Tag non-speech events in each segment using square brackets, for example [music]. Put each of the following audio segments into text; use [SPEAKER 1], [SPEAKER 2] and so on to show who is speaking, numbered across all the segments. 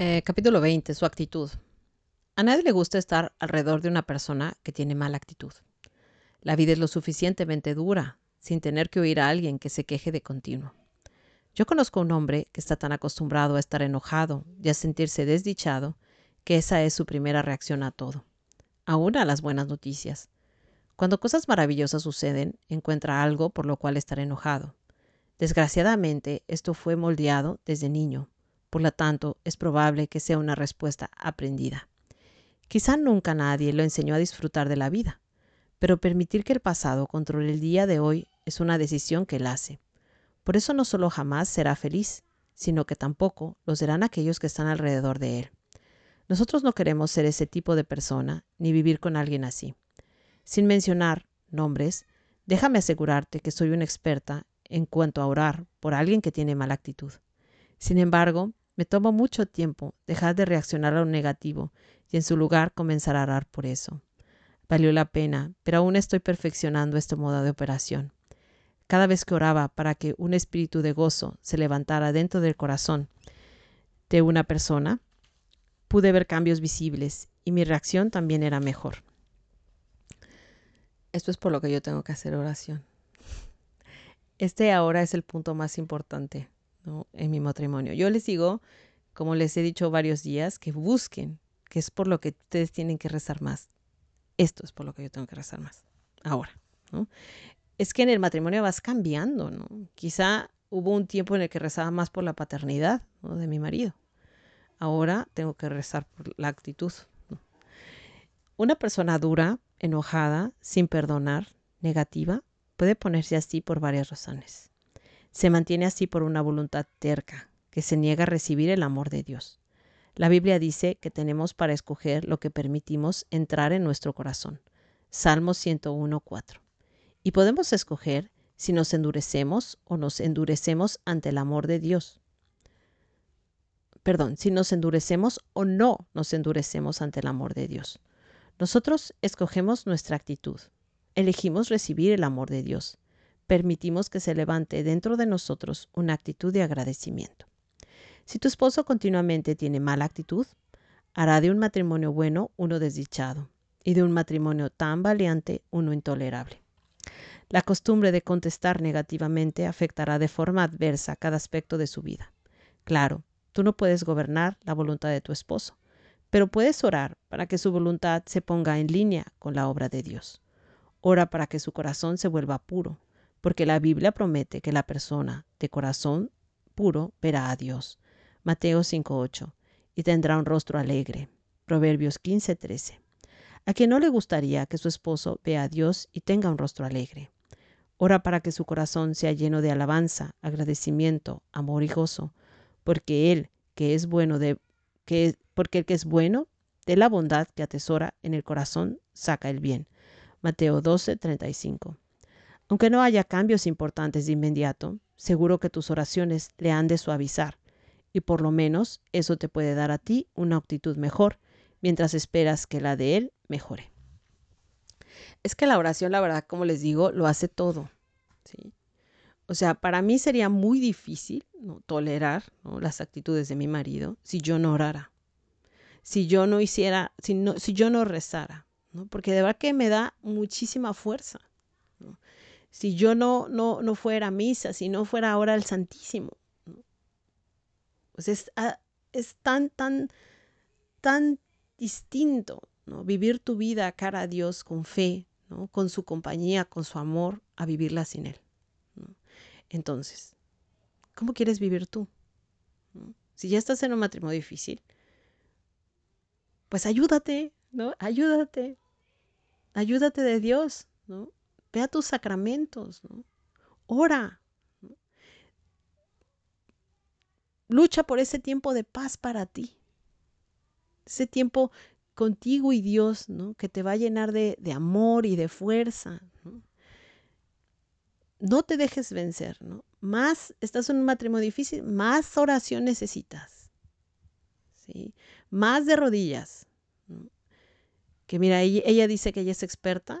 [SPEAKER 1] Eh, capítulo 20. Su actitud. A nadie le gusta estar alrededor de una persona que tiene mala actitud. La vida es lo suficientemente dura sin tener que oír a alguien que se queje de continuo. Yo conozco a un hombre que está tan acostumbrado a estar enojado y a sentirse desdichado que esa es su primera reacción a todo, aún a las buenas noticias. Cuando cosas maravillosas suceden, encuentra algo por lo cual estar enojado. Desgraciadamente, esto fue moldeado desde niño, por lo tanto, es probable que sea una respuesta aprendida. Quizá nunca nadie lo enseñó a disfrutar de la vida, pero permitir que el pasado controle el día de hoy es una decisión que él hace. Por eso no solo jamás será feliz, sino que tampoco lo serán aquellos que están alrededor de él. Nosotros no queremos ser ese tipo de persona ni vivir con alguien así. Sin mencionar nombres, déjame asegurarte que soy una experta en cuanto a orar por alguien que tiene mala actitud. Sin embargo, me tomo mucho tiempo dejar de reaccionar a lo negativo y en su lugar comenzar a orar por eso. Valió la pena, pero aún estoy perfeccionando este modo de operación. Cada vez que oraba para que un espíritu de gozo se levantara dentro del corazón de una persona, pude ver cambios visibles y mi reacción también era mejor. Esto es por lo que yo tengo que hacer oración. Este ahora es el punto más importante en mi matrimonio. Yo les digo, como les he dicho varios días, que busquen, que es por lo que ustedes tienen que rezar más. Esto es por lo que yo tengo que rezar más. Ahora, es que en el matrimonio vas cambiando. Quizá hubo un tiempo en el que rezaba más por la paternidad de mi marido. Ahora tengo que rezar por la actitud. Una persona dura, enojada, sin perdonar, negativa, puede ponerse así por varias razones. Se mantiene así por una voluntad terca, que se niega a recibir el amor de Dios. La Biblia dice que tenemos para escoger lo que permitimos entrar en nuestro corazón. Salmo 101.4 y podemos escoger si nos endurecemos o nos endurecemos ante el amor de Dios. Perdón, si nos endurecemos o no nos endurecemos ante el amor de Dios. Nosotros escogemos nuestra actitud. Elegimos recibir el amor de Dios. Permitimos que se levante dentro de nosotros una actitud de agradecimiento. Si tu esposo continuamente tiene mala actitud, hará de un matrimonio bueno uno desdichado y de un matrimonio tan valiente uno intolerable. La costumbre de contestar negativamente afectará de forma adversa cada aspecto de su vida. Claro, tú no puedes gobernar la voluntad de tu esposo, pero puedes orar para que su voluntad se ponga en línea con la obra de Dios. Ora para que su corazón se vuelva puro, porque la Biblia promete que la persona de corazón puro verá a Dios. Mateo 5.8. Y tendrá un rostro alegre. Proverbios 15.13. A quien no le gustaría que su esposo vea a Dios y tenga un rostro alegre. Ora para que su corazón sea lleno de alabanza, agradecimiento, amor y gozo, porque Él, que es bueno de que porque el que es bueno de la bondad que atesora en el corazón saca el bien. Mateo 12, 35. Aunque no haya cambios importantes de inmediato, seguro que tus oraciones le han de suavizar, y por lo menos eso te puede dar a ti una actitud mejor, mientras esperas que la de él mejore. Es que la oración, la verdad, como les digo, lo hace todo. O sea, para mí sería muy difícil ¿no? tolerar las actitudes de mi marido si yo no orara, si yo no hiciera, si, si yo no rezara, porque de verdad que me da muchísima fuerza. Si yo no, no, no fuera a misa, si no fuera ahora al Santísimo. Pues es, ah, es tan, tan, tan distinto ¿no? Vivir tu vida cara a Dios con fe, ¿no? Con su compañía, con su amor, a vivirla sin Él. Entonces, ¿cómo quieres vivir tú? Si ya estás en un matrimonio difícil, pues ayúdate, ¿no? Ayúdate. Ayúdate de Dios, ¿no? Ve a tus sacramentos, ¿no? Ora. Lucha por ese tiempo de paz para ti. Ese tiempo contigo y Dios, ¿no? Que te va a llenar de, amor y de fuerza. ¿no? te dejes vencer, ¿no? Más, estás en un matrimonio difícil, más oración necesitas. ¿sí? Más de rodillas. Que mira, ella, dice que ella es experta.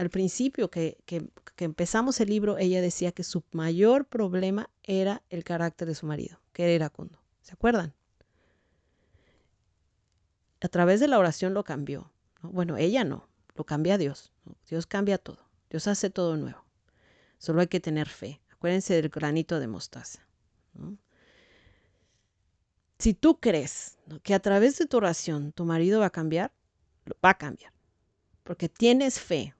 [SPEAKER 1] Al principio que, que, empezamos el libro, ella decía que su mayor problema era el carácter de su marido, que era iracundo. ¿Se acuerdan? a través de la oración lo cambió. Bueno, ella no, lo cambia Dios. Dios cambia todo. Dios hace todo nuevo. Solo hay que tener fe. Acuérdense del granito de mostaza. Si tú crees que a través de tu oración tu marido va a cambiar, va a cambiar. Porque tienes fe,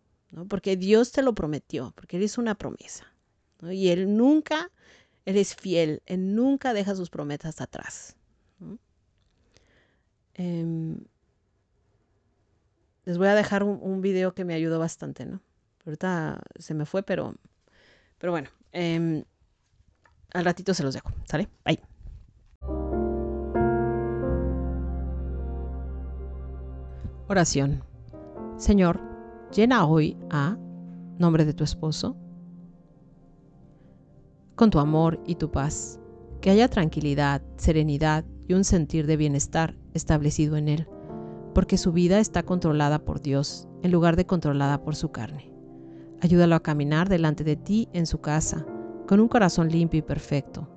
[SPEAKER 1] porque Dios te lo prometió, porque Él hizo una promesa. Y Él nunca, Él es fiel, Él nunca deja sus promesas atrás. Em, les voy a dejar un, video que me ayudó bastante, ¿no? Ahorita se me fue, pero, pero bueno, em, al ratito se los dejo, ¿sale? Bye. Oración. Señor, llena hoy a nombre de tu esposo con tu amor y tu paz, que haya tranquilidad, serenidad y un sentir de bienestar establecido en él, porque su vida está controlada por Dios en lugar de controlada por su carne. Ayúdalo a caminar delante de ti en su casa, con un corazón limpio y perfecto.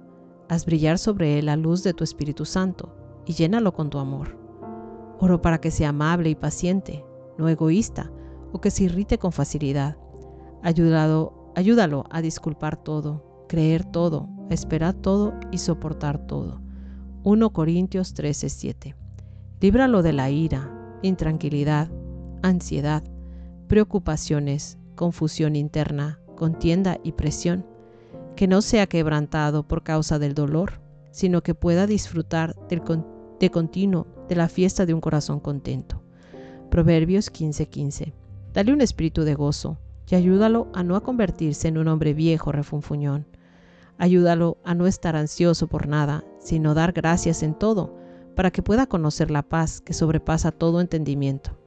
[SPEAKER 1] Haz brillar sobre él la luz de tu Espíritu Santo y llénalo con tu amor. Oro para que sea amable y paciente, no egoísta o que se irrite con facilidad. Ayúdalo, a disculpar todo, creer todo, esperar todo y soportar todo. 1 Corintios 13:7. Líbralo de la ira, intranquilidad, ansiedad, preocupaciones, confusión interna, contienda y presión. Que no sea quebrantado por causa del dolor, sino que pueda disfrutar de continuo de la fiesta de un corazón contento. Proverbios 15:15. Dale un espíritu de gozo y ayúdalo a no convertirse en un hombre viejo refunfuñón. Ayúdalo a no estar ansioso por nada, sino dar gracias en todo, para que pueda conocer la paz que sobrepasa todo entendimiento.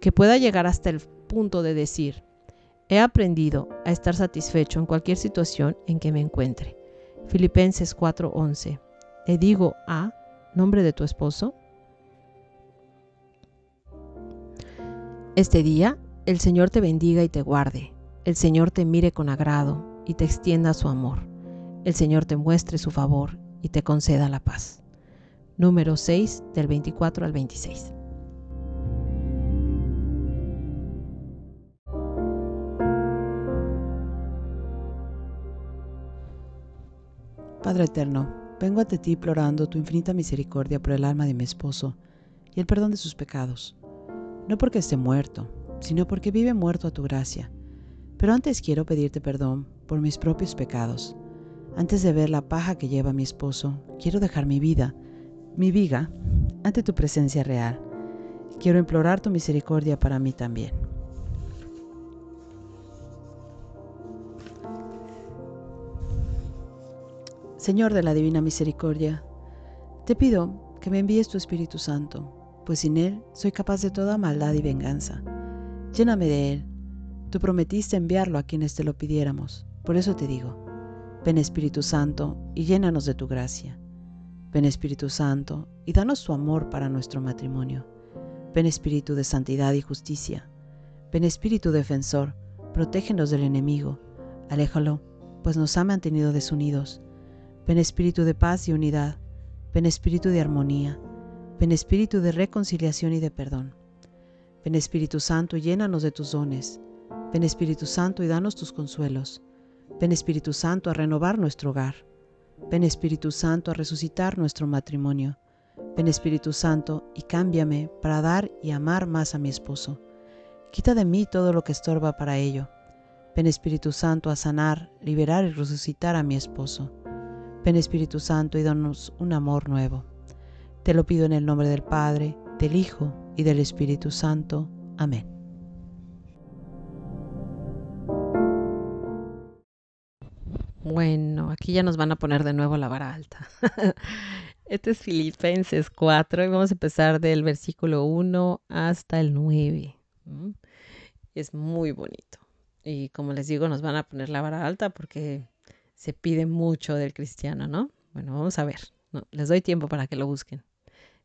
[SPEAKER 1] Que pueda llegar hasta el punto de decir, he aprendido a estar satisfecho en cualquier situación en que me encuentre. Filipenses 4:11. Le digo a nombre de tu esposo, Este día el Señor te bendiga y te guarde. El Señor te mire con agrado y te extienda su amor. El Señor te muestre su favor y te conceda la paz. Número 6 del 24 al 26.
[SPEAKER 2] Padre Eterno, vengo ante ti implorando tu infinita misericordia por el alma de mi esposo y el perdón de sus pecados no porque esté muerto, sino porque vive muerto a tu gracia. Pero antes quiero pedirte perdón por mis propios pecados. Antes de ver la paja que lleva mi esposo, quiero dejar mi vida, mi viga, ante tu presencia real. Quiero implorar tu misericordia para mí también. Señor de la Divina Misericordia, te pido que me envíes tu Espíritu Santo pues sin Él soy capaz de toda maldad y venganza. Lléname de Él. Tú prometiste enviarlo a quienes te lo pidiéramos. Por eso te digo, ven Espíritu Santo y llénanos de tu gracia. Ven Espíritu Santo y danos tu amor para nuestro matrimonio. Ven Espíritu de santidad y justicia. Ven Espíritu defensor, protégenos del enemigo. Aléjalo, pues nos ha mantenido desunidos. Ven Espíritu de paz y unidad. Ven Espíritu de armonía. Ven Espíritu de reconciliación y de perdón. Ven Espíritu Santo y llénanos de tus dones. Ven Espíritu Santo y danos tus consuelos. Ven Espíritu Santo a renovar nuestro hogar. Ven Espíritu Santo a resucitar nuestro matrimonio. Ven Espíritu Santo y cámbiame para dar y amar más a mi esposo. Quita de mí todo lo que estorba para ello. Ven Espíritu Santo a sanar, liberar y resucitar a mi esposo. Ven Espíritu Santo y danos un amor nuevo. Te lo pido en el nombre del Padre, del Hijo y del Espíritu Santo. Amén.
[SPEAKER 1] Bueno, aquí ya nos van a poner de nuevo la vara alta. [laughs] Este es Filipenses 4 y vamos a empezar del versículo 1 hasta el 9. Es muy bonito. Y como les digo, nos van a poner la vara alta porque se pide mucho del cristiano, ¿no? Bueno, vamos a ver. les doy tiempo para que lo busquen.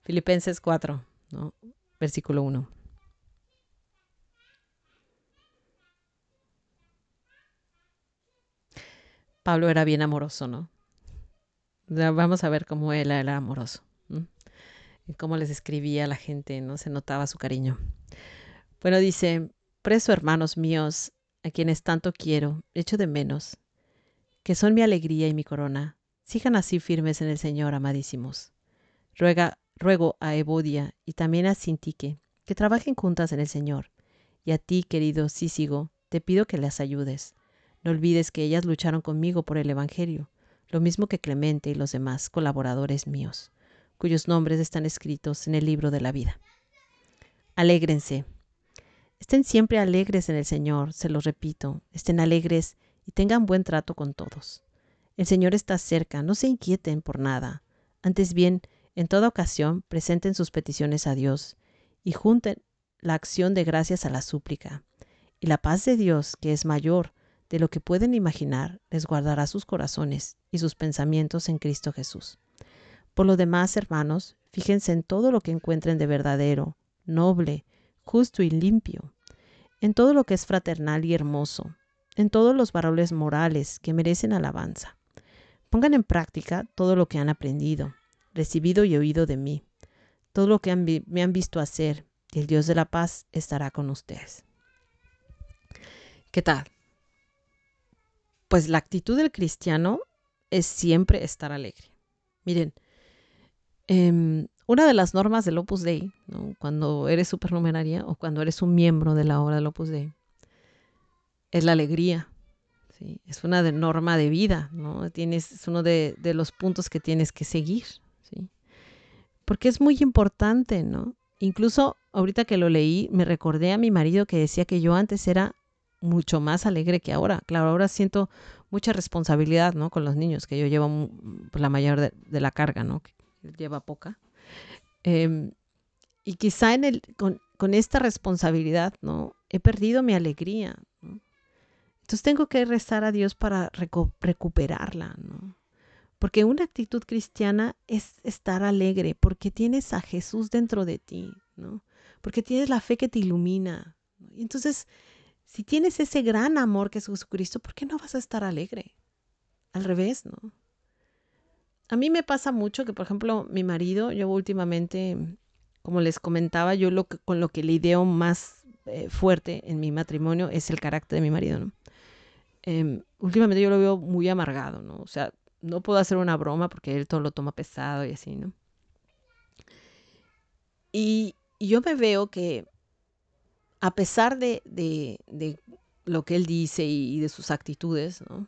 [SPEAKER 1] Filipenses 4, ¿no? Versículo 1. Pablo era bien amoroso, ¿no? Vamos a ver cómo él era amoroso. en cómo les escribía a la gente, ¿no? Se notaba su cariño. Bueno, dice, preso hermanos míos, a quienes tanto quiero, echo de menos, que son mi alegría y mi corona, sigan así firmes en el Señor, amadísimos. Ruega, ruego a Evodia y también a Sintique que trabajen juntas en el Señor. Y a ti, querido Sísigo, te pido que las ayudes. No olvides que ellas lucharon conmigo por el Evangelio, lo mismo que Clemente y los demás colaboradores míos, cuyos nombres están escritos en el libro de la vida. Alégrense. Estén siempre alegres en el Señor, se los repito, estén alegres y tengan buen trato con todos. El Señor está cerca, no se inquieten por nada. Antes bien, en toda ocasión, presenten sus peticiones a Dios y junten la acción de gracias a la súplica. Y la paz de Dios, que es mayor de lo que pueden imaginar, les guardará sus corazones y sus pensamientos en Cristo Jesús. Por lo demás, hermanos, fíjense en todo lo que encuentren de verdadero, noble, justo y limpio, en todo lo que es fraternal y hermoso, en todos los valores morales que merecen alabanza. Pongan en práctica todo lo que han aprendido, recibido y oído de mí, todo lo que me han visto hacer, y el Dios de la paz estará con ustedes. ¿Qué tal? Pues la actitud del cristiano es siempre estar alegre. Miren, em, una de las normas del Opus Dei, cuando eres supernumeraria o cuando eres un miembro de la obra del Opus Dei, es la alegría. Es una norma de vida, ¿no? Tienes, es uno de, de, los puntos que tienes que seguir porque es muy importante, ¿no? Incluso ahorita que lo leí, me recordé a mi marido que decía que yo antes era mucho más alegre que ahora. Claro, ahora siento mucha responsabilidad, ¿no? Con los niños, que yo llevo pues, la mayor de, la carga, ¿no? Que lleva poca. Em, y quizá en el, con, esta responsabilidad, ¿no? He perdido mi alegría. Entonces tengo que rezar a Dios para recuperarla, ¿no? Porque una actitud cristiana es estar alegre, porque tienes a Jesús dentro de ti, ¿no? Porque tienes la fe que te ilumina. Y entonces, si tienes ese gran amor que es Jesucristo, ¿por qué no vas a estar alegre? Al revés, ¿no? A mí me pasa mucho que, por ejemplo, mi marido, yo últimamente, como les comentaba, yo lo que, con lo que lidio más eh, fuerte en mi matrimonio es el carácter de mi marido, ¿no? Em, últimamente yo lo veo muy amargado, ¿no? O sea, no puedo hacer una broma porque él todo lo toma pesado y así, ¿no? Y, yo me veo que a pesar de, lo que él dice y, de sus actitudes, ¿no?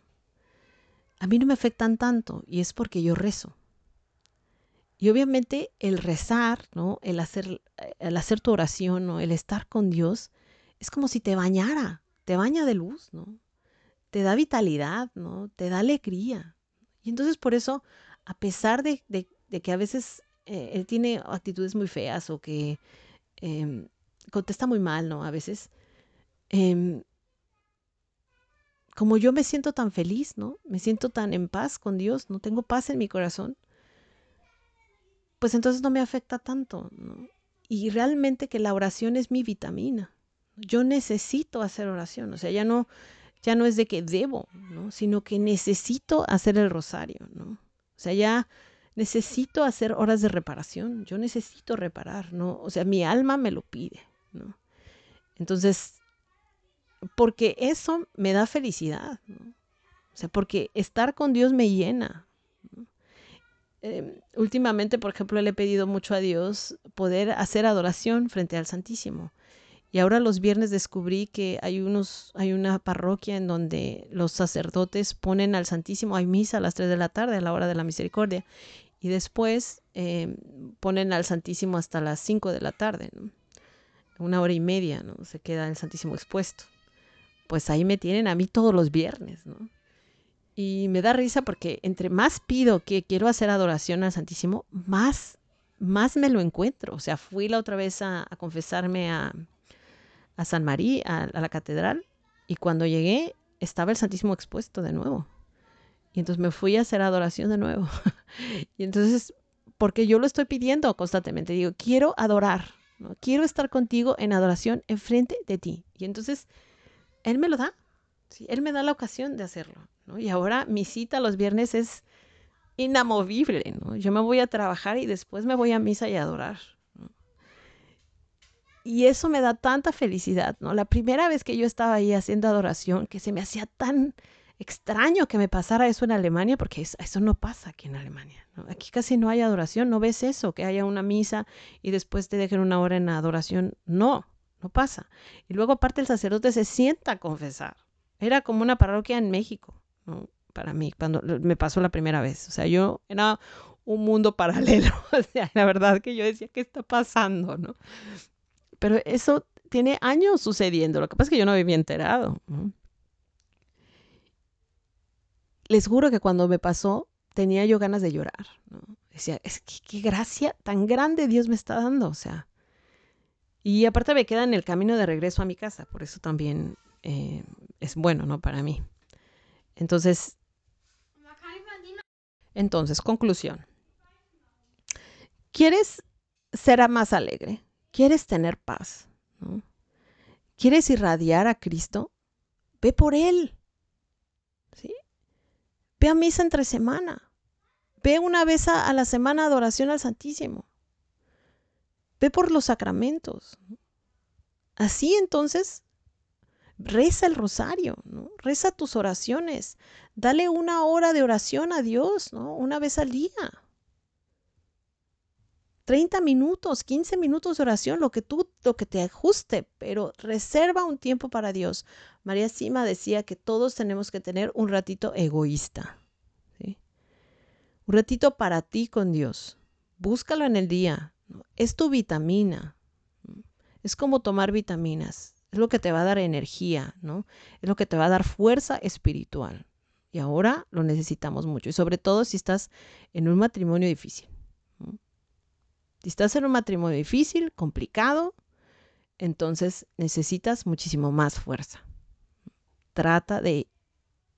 [SPEAKER 1] A mí no me afectan tanto y es porque yo rezo. Y obviamente el rezar, ¿no? El hacer, el hacer tu oración, ¿no? El estar con Dios, es como si te bañara, te baña de luz, ¿no? Te da vitalidad, ¿no? Te da alegría. Y entonces por eso, a pesar de, que a veces eh, él tiene actitudes muy feas o que em, contesta muy mal, ¿no? A veces, em, como yo me siento tan feliz, ¿no? Me siento tan en paz con Dios, no tengo paz en mi corazón, pues entonces no me afecta tanto, ¿no? Y realmente que la oración es mi vitamina. Yo necesito hacer oración, o sea, ya no, ya no es de que debo, ¿no? sino que necesito hacer el rosario, ¿no? O sea, ya necesito hacer horas de reparación, yo necesito reparar, ¿no? O sea, mi alma me lo pide. Entonces, porque eso me da felicidad. O sea, porque estar con Dios me llena. Em, últimamente, por ejemplo, le he pedido mucho a Dios poder hacer adoración frente al Santísimo. Y ahora los viernes descubrí que hay, unos, hay una parroquia en donde los sacerdotes ponen al Santísimo, hay misa a las 3 de la tarde, a la hora de la misericordia, y después em, ponen al Santísimo hasta las 5 de la tarde, una hora y media, ¿no? se queda el Santísimo expuesto. Pues ahí me tienen a mí todos los viernes, ¿no? Y me da risa porque entre más pido que quiero hacer adoración al Santísimo, más, más me lo encuentro. O sea, fui la otra vez a confesarme a, a San María, a, la catedral, y cuando llegué estaba el Santísimo expuesto de nuevo. Y entonces me fui a hacer adoración de nuevo. [laughs] y entonces, porque yo lo estoy pidiendo constantemente, digo, quiero adorar, quiero estar contigo en adoración enfrente de ti. Y entonces, Él me lo da, ¿sí? Él me da la ocasión de hacerlo. ¿no? Y ahora mi cita los viernes es inamovible. Yo me voy a trabajar y después me voy a misa y a adorar. Y eso me da tanta felicidad, ¿no? La primera vez que yo estaba ahí haciendo adoración, que se me hacía tan extraño que me pasara eso en Alemania, porque eso, no pasa aquí en Alemania. Aquí casi no hay adoración, no ves eso, que haya una misa y después te dejen una hora en adoración. No, no pasa. Y luego aparte el sacerdote se sienta a confesar. Era como una parroquia en México, ¿no? Para mí, cuando me pasó la primera vez. O sea, yo era un mundo [laughs] paralelo. O sea, la verdad que yo decía, ¿qué está pasando? ¿no? Pero eso tiene años sucediendo. Lo que pasa es que yo no había enterado. Les juro que cuando me pasó, tenía yo ganas de llorar. Decía, es que qué gracia tan grande Dios me está dando. O sea, y aparte me queda en el camino de regreso a mi casa. Por eso también eh, es bueno, ¿no? Para mí. Entonces, entonces, conclusión. ¿Quieres ser más alegre? ¿Quieres tener paz? ¿Quieres irradiar a Cristo? Ve por Él. ¿Sí? Ve a misa entre semana. Ve una vez a, la semana adoración al Santísimo. Ve por los sacramentos. Así entonces, reza el rosario, ¿no? reza tus oraciones. Dale una hora de oración a Dios, ¿no? una vez al día. 30 minutos, 15 minutos de oración, lo que tú, lo que te ajuste, pero reserva un tiempo para Dios. María Sima decía que todos tenemos que tener un ratito egoísta. Un ratito para ti con Dios. Búscalo en el día. Es tu vitamina. Es como tomar vitaminas. Es lo que te va a dar energía, ¿no? Es lo que te va a dar fuerza espiritual. Y ahora lo necesitamos mucho. Y sobre todo si estás en un matrimonio difícil. Si estás en un matrimonio difícil, complicado, entonces necesitas muchísimo más fuerza. Trata de,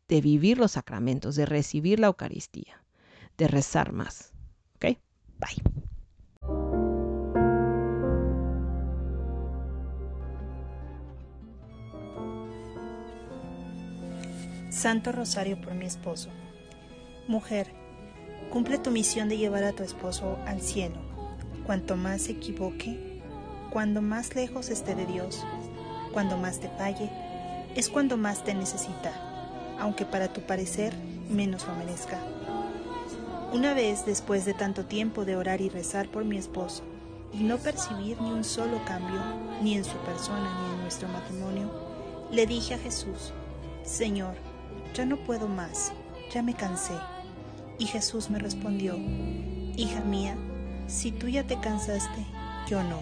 [SPEAKER 1] de vivir los sacramentos, de recibir la Eucaristía, de rezar más. ¿Ok? Bye.
[SPEAKER 3] Santo Rosario por mi esposo. Mujer, cumple tu misión de llevar a tu esposo al cielo Cuanto más se equivoque, cuando más lejos esté de Dios, cuando más te falle, es cuando más te necesita, aunque para tu parecer menos lo merezca. Una vez después de tanto tiempo de orar y rezar por mi esposo, y no percibir ni un solo cambio, ni en su persona ni en nuestro matrimonio, le dije a Jesús, Señor, ya no puedo más, ya me cansé. Y Jesús me respondió, Hija mía, si tú ya te cansaste, yo no.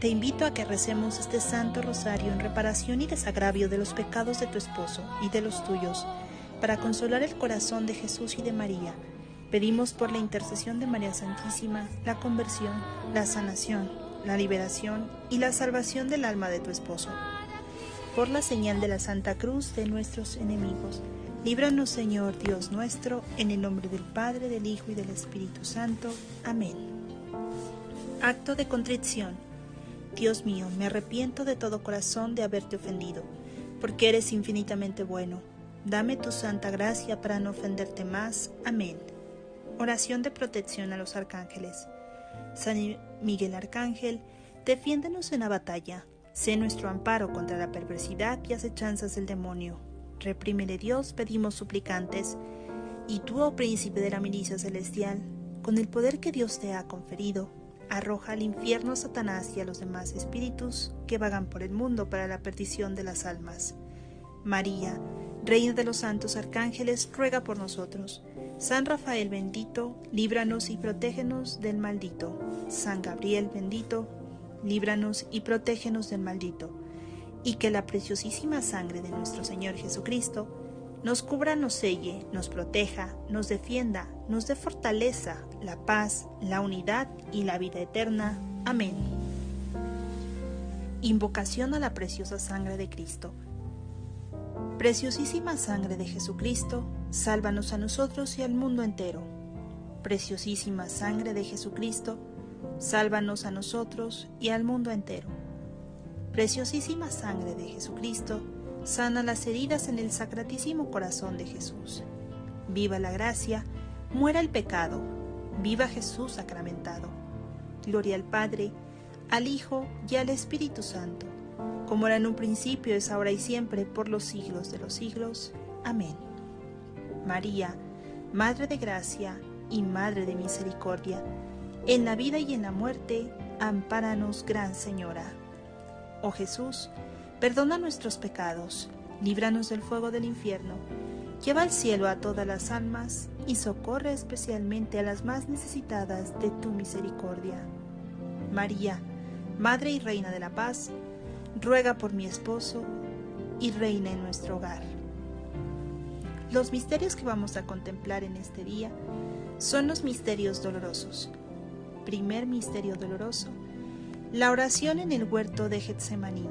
[SPEAKER 3] Te invito a que recemos este Santo Rosario en reparación y desagravio de los pecados de tu esposo y de los tuyos, para consolar el corazón de Jesús y de María. Pedimos por la intercesión de María Santísima la conversión, la sanación, la liberación y la salvación del alma de tu esposo. Por la señal de la Santa Cruz de nuestros enemigos Líbranos, Señor Dios nuestro, en el nombre del Padre, del Hijo y del Espíritu Santo. Amén. Acto de contrición. Dios mío, me arrepiento de todo corazón de haberte ofendido, porque eres infinitamente bueno. Dame tu santa gracia para no ofenderte más. Amén. Oración de protección a los arcángeles. San Miguel Arcángel, defiéndenos en la batalla. Sé nuestro amparo contra la perversidad y acechanzas del demonio Reprímele Dios, pedimos suplicantes. Y tú, oh príncipe de la milicia celestial, con el poder que Dios te ha conferido, arroja al infierno a Satanás y a los demás espíritus que vagan por el mundo para la perdición de las almas. María, Reina de los santos arcángeles, ruega por nosotros. San Rafael bendito, líbranos y protégenos del maldito. San Gabriel bendito, líbranos y protégenos del maldito y que la preciosísima sangre de nuestro Señor Jesucristo nos cubra, nos selle, nos proteja, nos defienda, nos dé fortaleza, la paz, la unidad y la vida eterna. Amén. Invocación a la preciosa sangre de Cristo. Preciosísima sangre de Jesucristo, sálvanos a nosotros y al mundo entero. Preciosísima sangre de Jesucristo, sálvanos a nosotros y al mundo entero preciosísima sangre de Jesucristo, sana las heridas en el sacratísimo corazón de Jesús. Viva la gracia, Muera el pecado, viva Jesús sacramentado. Gloria al Padre, al Hijo y al Espíritu Santo, como era en un principio, es ahora y siempre, por los siglos de los siglos. Amén. María, Madre de Gracia y Madre de Misericordia, en la vida y en la muerte, ampáranos, Gran Señora. Oh Jesús, perdona nuestros pecados, líbranos del fuego del infierno, lleva al cielo a todas las almas y socorre especialmente a las más necesitadas de tu misericordia. María, Madre y Reina de la Paz, ruega por mi esposo y reina en nuestro hogar. Los misterios que vamos a contemplar en este día son los misterios dolorosos. Primer misterio doloroso, la oración en el huerto de Getsemaní.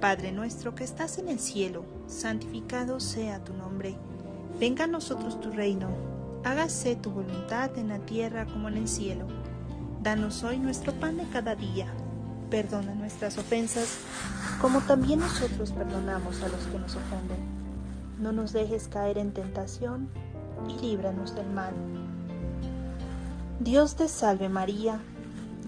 [SPEAKER 3] Padre nuestro que estás en el cielo, santificado sea tu nombre. Venga a nosotros tu reino. Hágase tu voluntad en la tierra como en el cielo. Danos hoy nuestro pan de cada día. Perdona nuestras ofensas, como también nosotros perdonamos a los que nos ofenden. No nos dejes caer en tentación y líbranos del mal. Dios te salve María,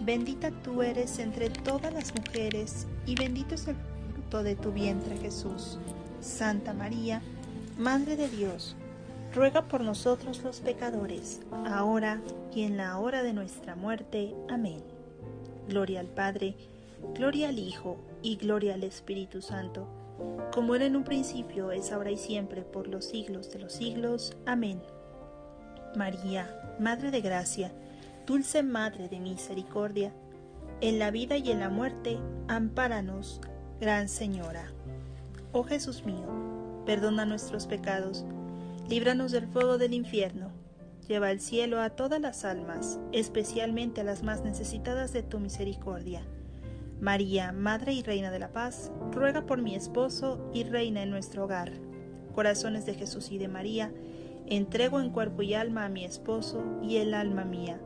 [SPEAKER 3] Bendita tú eres entre todas las mujeres, y bendito es el fruto de tu vientre Jesús. Santa María, Madre de Dios, ruega por nosotros los pecadores, ahora y en la hora de nuestra muerte. Amén. Gloria al Padre, gloria al Hijo y gloria al Espíritu Santo, como era en un principio, es ahora y siempre, por los siglos de los siglos. Amén. María, Madre de Gracia, dulce Madre de Misericordia, en la vida y en la muerte, ampáranos, Gran Señora. Oh Jesús mío, perdona nuestros pecados, líbranos del fuego del infierno, lleva al cielo a todas las almas, especialmente a las más necesitadas de tu misericordia María, Madre y Reina de la Paz, ruega por mi esposo y reina en nuestro hogar. Corazones de Jesús y de María, entrego en cuerpo y alma a mi esposo y el alma mía.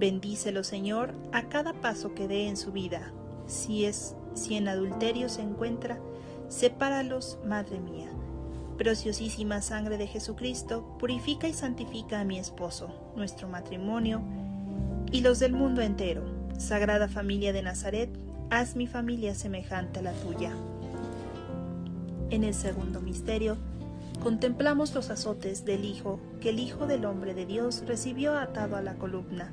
[SPEAKER 3] Bendícelo, Señor, a cada paso que dé en su vida. Si es si en adulterio se encuentra, sepáralos, Madre mía. Preciosísima sangre de Jesucristo, purifica y santifica a mi esposo, nuestro matrimonio y los del mundo entero. Sagrada familia de Nazaret, haz mi familia semejante a la tuya. En el segundo misterio, contemplamos los azotes del Hijo que el Hijo del Hombre de Dios recibió atado a la columna.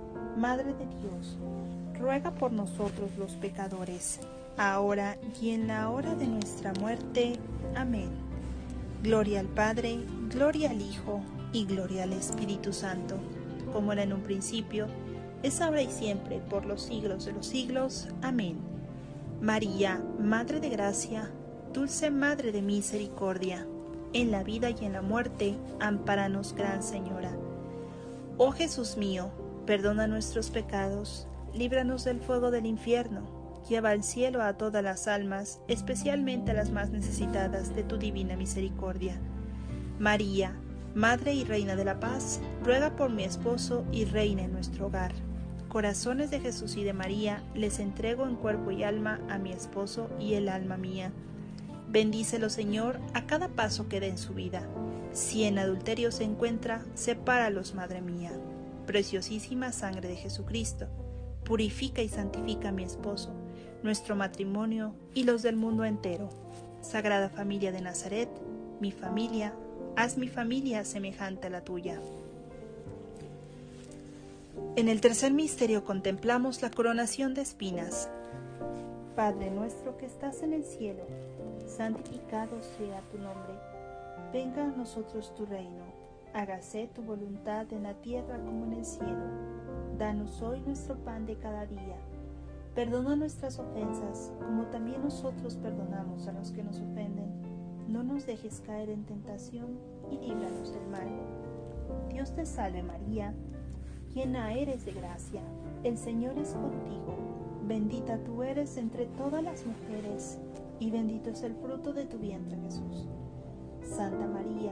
[SPEAKER 3] Madre de Dios, ruega por nosotros los pecadores, ahora y en la hora de nuestra muerte. Amén. Gloria al Padre, gloria al Hijo y gloria al Espíritu Santo, como era en un principio, es ahora y siempre, por los siglos de los siglos. Amén. María, Madre de Gracia, dulce Madre de Misericordia, en la vida y en la muerte, amparanos, Gran Señora. Oh Jesús mío, perdona nuestros pecados, líbranos del fuego del infierno, lleva al cielo a todas las almas, especialmente a las más necesitadas de tu divina misericordia. María, Madre y Reina de la Paz, ruega por mi esposo y reina en nuestro hogar. Corazones de Jesús y de María, les entrego en cuerpo y alma a mi esposo y el alma mía. Bendícelo, Señor, a cada paso que dé en su vida. Si en adulterio se encuentra, sepáralos, Madre mía. Preciosísima sangre de Jesucristo, purifica y santifica a mi esposo, nuestro matrimonio y los del mundo entero. Sagrada familia de Nazaret, mi familia, haz mi familia semejante a la tuya. En el tercer misterio contemplamos la coronación de espinas. Padre nuestro que estás en el cielo, santificado sea tu nombre. Venga a nosotros tu reino. Hágase tu voluntad en la tierra como en el cielo. Danos hoy nuestro pan de cada día. Perdona nuestras ofensas, como también nosotros perdonamos a los que nos ofenden no nos dejes caer en tentación y líbranos del mal. Dios te salve María, llena eres de gracia, el Señor es contigo, bendita tú eres entre todas las mujeres, y bendito es el fruto de tu vientre Jesús. Santa María,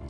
[SPEAKER 3] y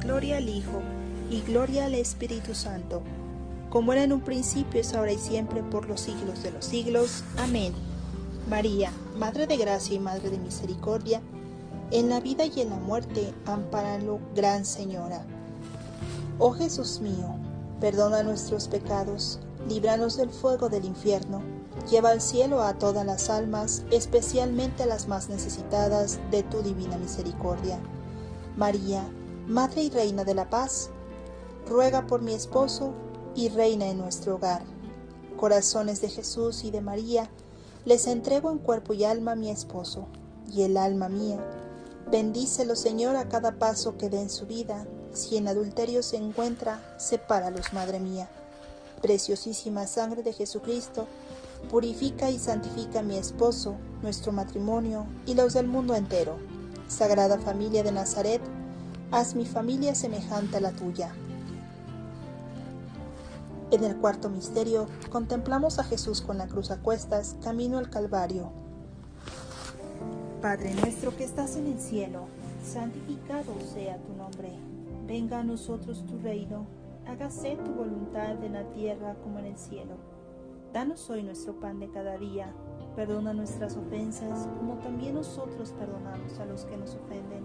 [SPEAKER 3] gloria al Hijo, y gloria al Espíritu Santo, como era en un principio, es ahora y siempre, por los siglos de los siglos. Amén. María, Madre de Gracia y Madre de Misericordia, en la vida y en la muerte, ampáralo, Gran Señora. Oh Jesús mío, perdona nuestros pecados, líbranos del fuego del infierno, lleva al cielo a todas las almas, especialmente a las más necesitadas de tu divina misericordia. María, Madre y Reina de la Paz, ruega por mi esposo y reina en nuestro hogar. Corazones de Jesús y de María, les entrego en cuerpo y alma a mi esposo y el alma mía. Bendícelo, Señor, a cada paso que dé en su vida. Si en adulterio se encuentra, sepáralos, Madre mía. Preciosísima sangre de Jesucristo, purifica y santifica a mi esposo, nuestro matrimonio y los del mundo entero. Sagrada familia de Nazaret, haz mi familia semejante a la tuya. En el cuarto misterio contemplamos a Jesús con la cruz a cuestas, camino al Calvario. Padre nuestro que estás en el cielo, santificado sea tu nombre. Venga a nosotros tu reino, hágase tu voluntad en la tierra como en el cielo. Danos hoy nuestro pan de cada día, perdona nuestras ofensas como también nosotros perdonamos a los que nos ofenden.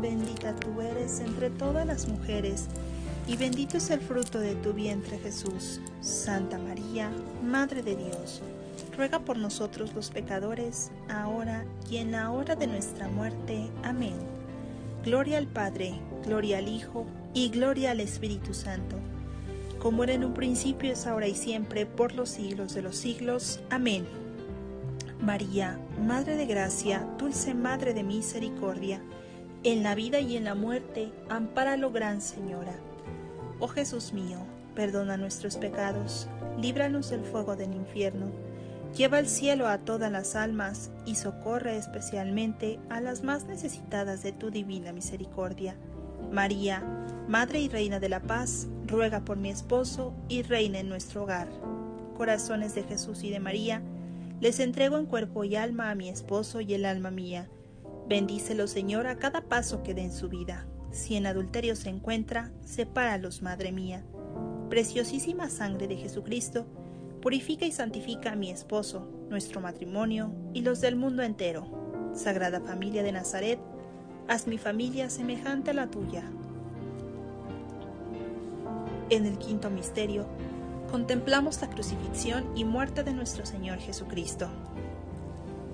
[SPEAKER 3] bendita tú eres entre todas las mujeres, y bendito es el fruto de tu vientre Jesús. Santa María, Madre de Dios, ruega por nosotros los pecadores, ahora y en la hora de nuestra muerte. Amén. Gloria al Padre, gloria al Hijo y gloria al Espíritu Santo, como era en un principio, es ahora y siempre, por los siglos de los siglos. Amén. María, Madre de Gracia, dulce Madre de Misericordia, en la vida y en la muerte, ampáralo, Gran Señora. Oh Jesús mío, perdona nuestros pecados, líbranos del fuego del infierno, lleva al cielo a todas las almas y socorre especialmente a las más necesitadas de tu divina misericordia. María, Madre y Reina de la Paz, ruega por mi esposo y reina en nuestro hogar. Corazones de Jesús y de María, les entrego en cuerpo y alma a mi esposo y el alma mía. Bendícelo, Señor, a cada paso que dé en su vida. Si en adulterio se encuentra, sepáralos, Madre mía. Preciosísima sangre de Jesucristo, purifica y santifica a mi esposo, nuestro matrimonio y los del mundo entero. Sagrada familia de Nazaret, haz mi familia semejante a la tuya. En el quinto misterio, contemplamos la crucifixión y muerte de nuestro Señor Jesucristo.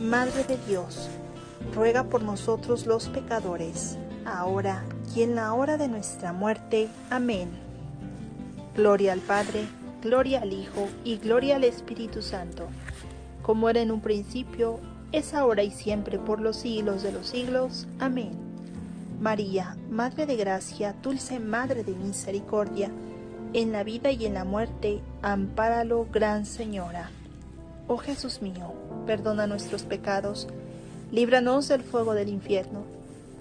[SPEAKER 3] Madre de Dios, ruega por nosotros los pecadores, ahora y en la hora de nuestra muerte. Amén. Gloria al Padre, gloria al Hijo y gloria al Espíritu Santo, como era en un principio, es ahora y siempre por los siglos de los siglos. Amén. María, Madre de Gracia, dulce Madre de Misericordia, en la vida y en la muerte, ampáralo, Gran Señora. Oh Jesús mío, perdona nuestros pecados, líbranos del fuego del infierno,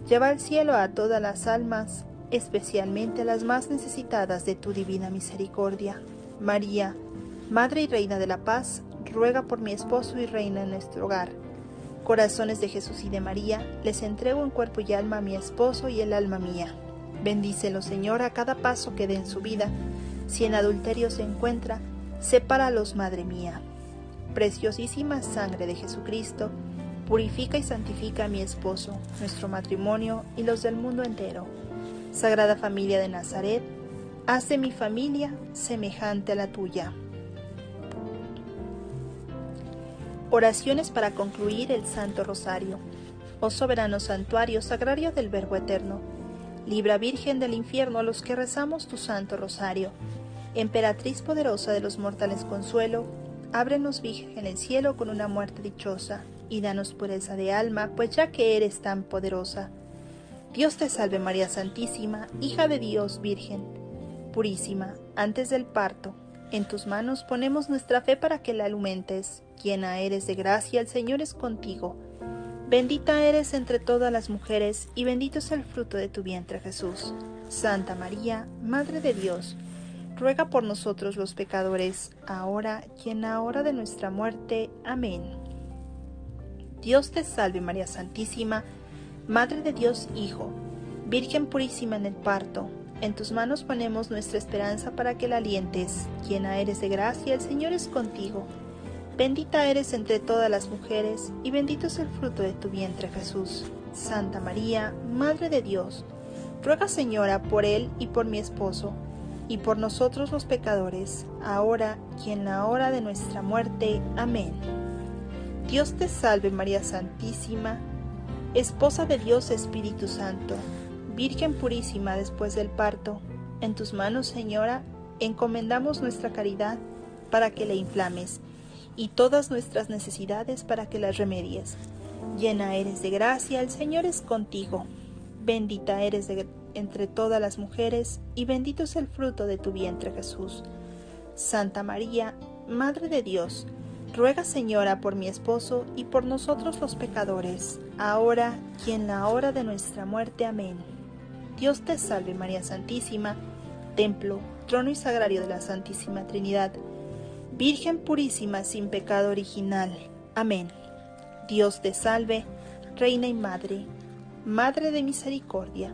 [SPEAKER 3] lleva al cielo a todas las almas, especialmente a las más necesitadas de tu divina misericordia. María, Madre y Reina de la Paz, ruega por mi esposo y reina en nuestro hogar. Corazones de Jesús y de María, les entrego en cuerpo y alma a mi esposo y el alma mía. Bendícelo, Señor, a cada paso que dé en su vida. Si en adulterio se encuentra, sepáralos, Madre mía. Preciosísima sangre de Jesucristo, purifica y santifica a mi esposo, nuestro matrimonio y los del mundo entero. Sagrada familia de Nazaret, haz de mi familia semejante a la tuya. Oraciones para concluir el Santo Rosario. Oh soberano santuario, sagrario del Verbo Eterno, libra Virgen del infierno a los que rezamos tu Santo Rosario. Emperatriz poderosa de los mortales consuelo, ábrenos Virgen el cielo con una muerte dichosa, y danos pureza de alma, pues ya que eres tan poderosa. Dios te salve María Santísima, hija de Dios Virgen, purísima, antes del parto, en tus manos ponemos nuestra fe para que la alimentes. Llena eres de gracia, el Señor es contigo. Bendita eres entre todas las mujeres, y bendito es el fruto de tu vientre Jesús. Santa María, Madre de Dios, ruega por nosotros los pecadores, ahora y en la hora de nuestra muerte. Amén. Dios te salve María Santísima, Madre de Dios Hijo, Virgen purísima en el parto en tus manos ponemos nuestra esperanza para que la alientes. Llena eres de gracia, el Señor es contigo. Bendita eres entre todas las mujeres, y bendito es el fruto de tu vientre Jesús. Santa María, Madre de Dios, ruega Señora por él y por mi esposo, y por nosotros los pecadores, ahora y en la hora de nuestra muerte. Amén. Dios te salve María Santísima, Esposa de Dios Espíritu Santo Virgen purísima después del parto, en tus manos, Señora, encomendamos nuestra caridad para que la inflames y todas nuestras necesidades para que las remedies. Llena eres de gracia, el Señor es contigo. Bendita eres entre todas las mujeres y bendito es el fruto de tu vientre Jesús. Santa María, Madre de Dios, ruega Señora por mi esposo y por nosotros los pecadores, ahora y en la hora de nuestra muerte. Amén. Dios te salve María Santísima, templo, trono y sagrario de la Santísima Trinidad, Virgen purísima sin pecado original. Amén. Dios te salve, Reina y Madre, Madre de misericordia,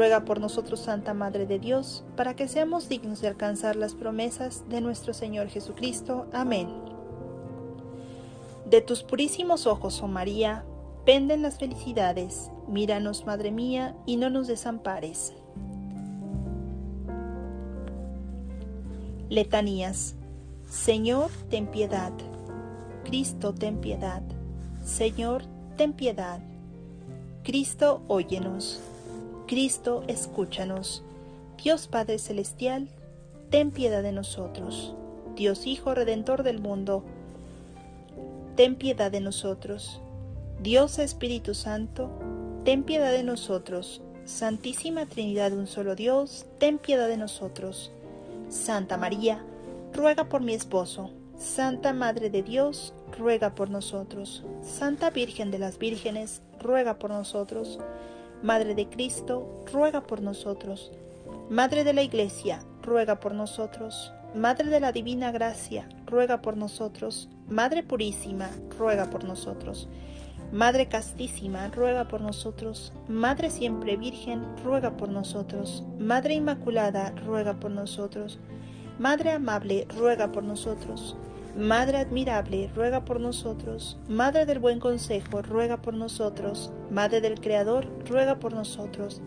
[SPEAKER 3] Ruega por nosotros, Santa Madre de Dios, para que seamos dignos de alcanzar las promesas de nuestro Señor Jesucristo. Amén. De tus purísimos ojos, oh María, penden las felicidades. Míranos, Madre mía, y no nos desampares. Letanías. Señor, ten piedad. Cristo, ten piedad. Señor, ten piedad. Cristo, óyenos. Cristo, escúchanos. Dios Padre Celestial, ten piedad de nosotros. Dios Hijo Redentor del mundo, ten piedad de nosotros. Dios Espíritu Santo, ten piedad de nosotros. Santísima Trinidad, un solo Dios, ten piedad de nosotros. Santa María, ruega por mi esposo. Santa Madre de Dios, ruega por nosotros. Santa Virgen de las Vírgenes, ruega por nosotros. Madre de Cristo, ruega por nosotros. Madre de la Iglesia, ruega por nosotros. Madre de la Divina Gracia, ruega por nosotros. Madre Purísima, ruega por nosotros. Madre Castísima, ruega por nosotros. Madre Siempre Virgen, ruega por nosotros. Madre Inmaculada, ruega por nosotros. Madre Amable, ruega por nosotros. Madre admirable, ruega por nosotros. Madre del buen consejo, ruega por nosotros. Madre del Creador, ruega por nosotros.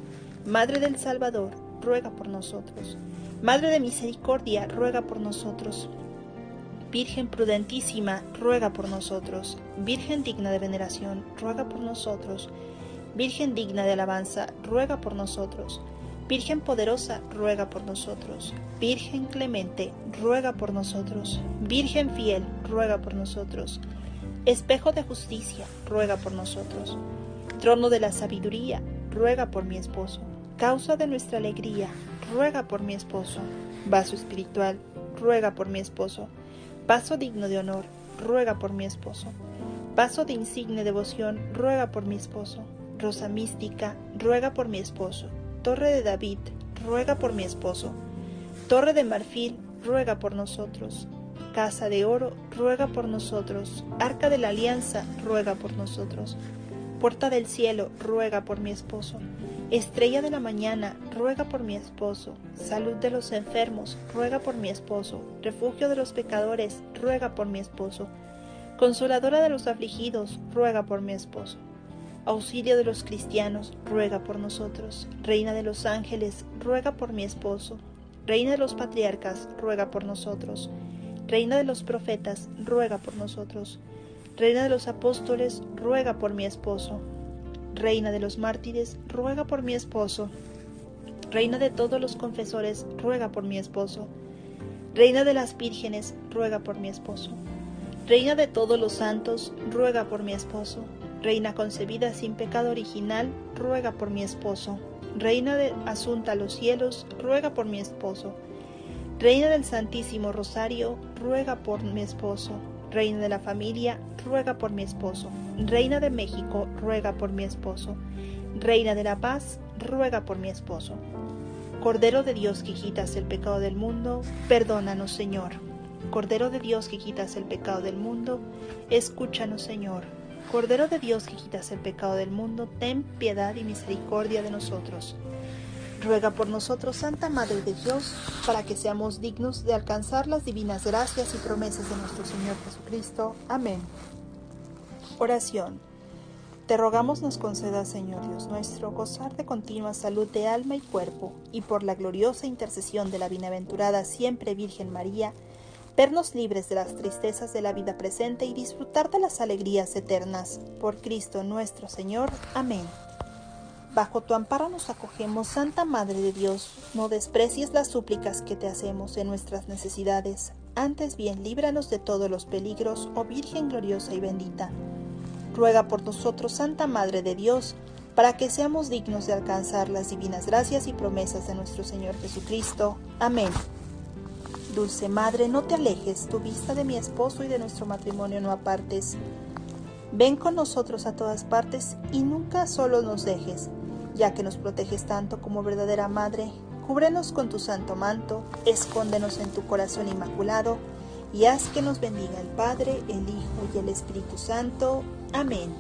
[SPEAKER 3] Madre del Salvador, ruega por nosotros. Madre de misericordia, ruega por nosotros. Virgen prudentísima, ruega por nosotros. Virgen digna de veneración, ruega por nosotros. Virgen digna de alabanza, ruega por nosotros. Virgen poderosa, ruega por nosotros. Virgen clemente, ruega por nosotros. Virgen fiel, ruega por nosotros. Espejo de justicia, ruega por nosotros. Trono de la sabiduría, ruega por mi esposo. Causa de nuestra alegría, ruega por mi esposo. Vaso espiritual, ruega por mi esposo. Vaso digno de honor, ruega por mi esposo. Vaso de insigne devoción, ruega por mi esposo. Rosa mística, ruega por mi esposo. Torre de David, ruega por mi esposo. Torre de marfil, ruega por nosotros. Casa de oro, ruega por nosotros. Arca de la alianza, ruega por nosotros. Puerta del cielo, ruega por mi esposo. Estrella de la mañana, ruega por mi esposo. Salud de los enfermos, ruega por mi esposo. Refugio de los pecadores, ruega por mi esposo. Consoladora de los afligidos, ruega por mi esposo. Auxilio de los cristianos, ruega por nosotros. Reina de los ángeles, ruega por mi esposo. Reina de los patriarcas, ruega por nosotros. Reina de los profetas, ruega por nosotros. Reina de los apóstoles, ruega por mi esposo. Reina de los mártires, ruega por mi esposo. Reina de todos los confesores, ruega por mi esposo. Reina de las vírgenes, ruega por mi esposo. Reina de todos los santos, ruega por mi esposo. Reina concebida sin pecado original, ruega por mi esposo. Reina de asunta a los cielos, ruega por mi esposo. Reina del Santísimo Rosario, ruega por mi esposo. Reina de la familia, ruega por mi esposo. Reina de México, ruega por mi esposo. Reina de la paz, ruega por mi esposo. Cordero de Dios que quitas el pecado del mundo, perdónanos Señor. Cordero de Dios que quitas el pecado del mundo, escúchanos Señor. Cordero de Dios que quitas el pecado del mundo, ten piedad y misericordia de nosotros. Ruega por nosotros, Santa Madre de Dios, para que seamos dignos de alcanzar las divinas gracias y promesas de nuestro Señor Jesucristo. Amén. Oración. Te rogamos nos conceda, Señor Dios nuestro, gozar de continua salud de alma y cuerpo, y por la gloriosa intercesión de la bienaventurada siempre Virgen María, vernos libres de las tristezas de la vida presente y disfrutar de las alegrías eternas. Por Cristo nuestro Señor. Amén. Bajo tu amparo nos acogemos, Santa Madre de Dios. No desprecies las súplicas que te hacemos en nuestras necesidades. Antes bien, líbranos de todos los peligros, oh Virgen gloriosa y bendita. Ruega por nosotros, Santa Madre de Dios, para que seamos dignos de alcanzar las divinas gracias y promesas de nuestro Señor Jesucristo. Amén. Dulce Madre, no te alejes, tu vista de mi esposo y de nuestro matrimonio no apartes. Ven con nosotros a todas partes y nunca solo nos dejes, ya que nos proteges tanto como verdadera Madre. Cúbrenos con tu santo manto, escóndenos en tu corazón inmaculado, y haz que nos bendiga el Padre, el Hijo y el Espíritu Santo. Amén.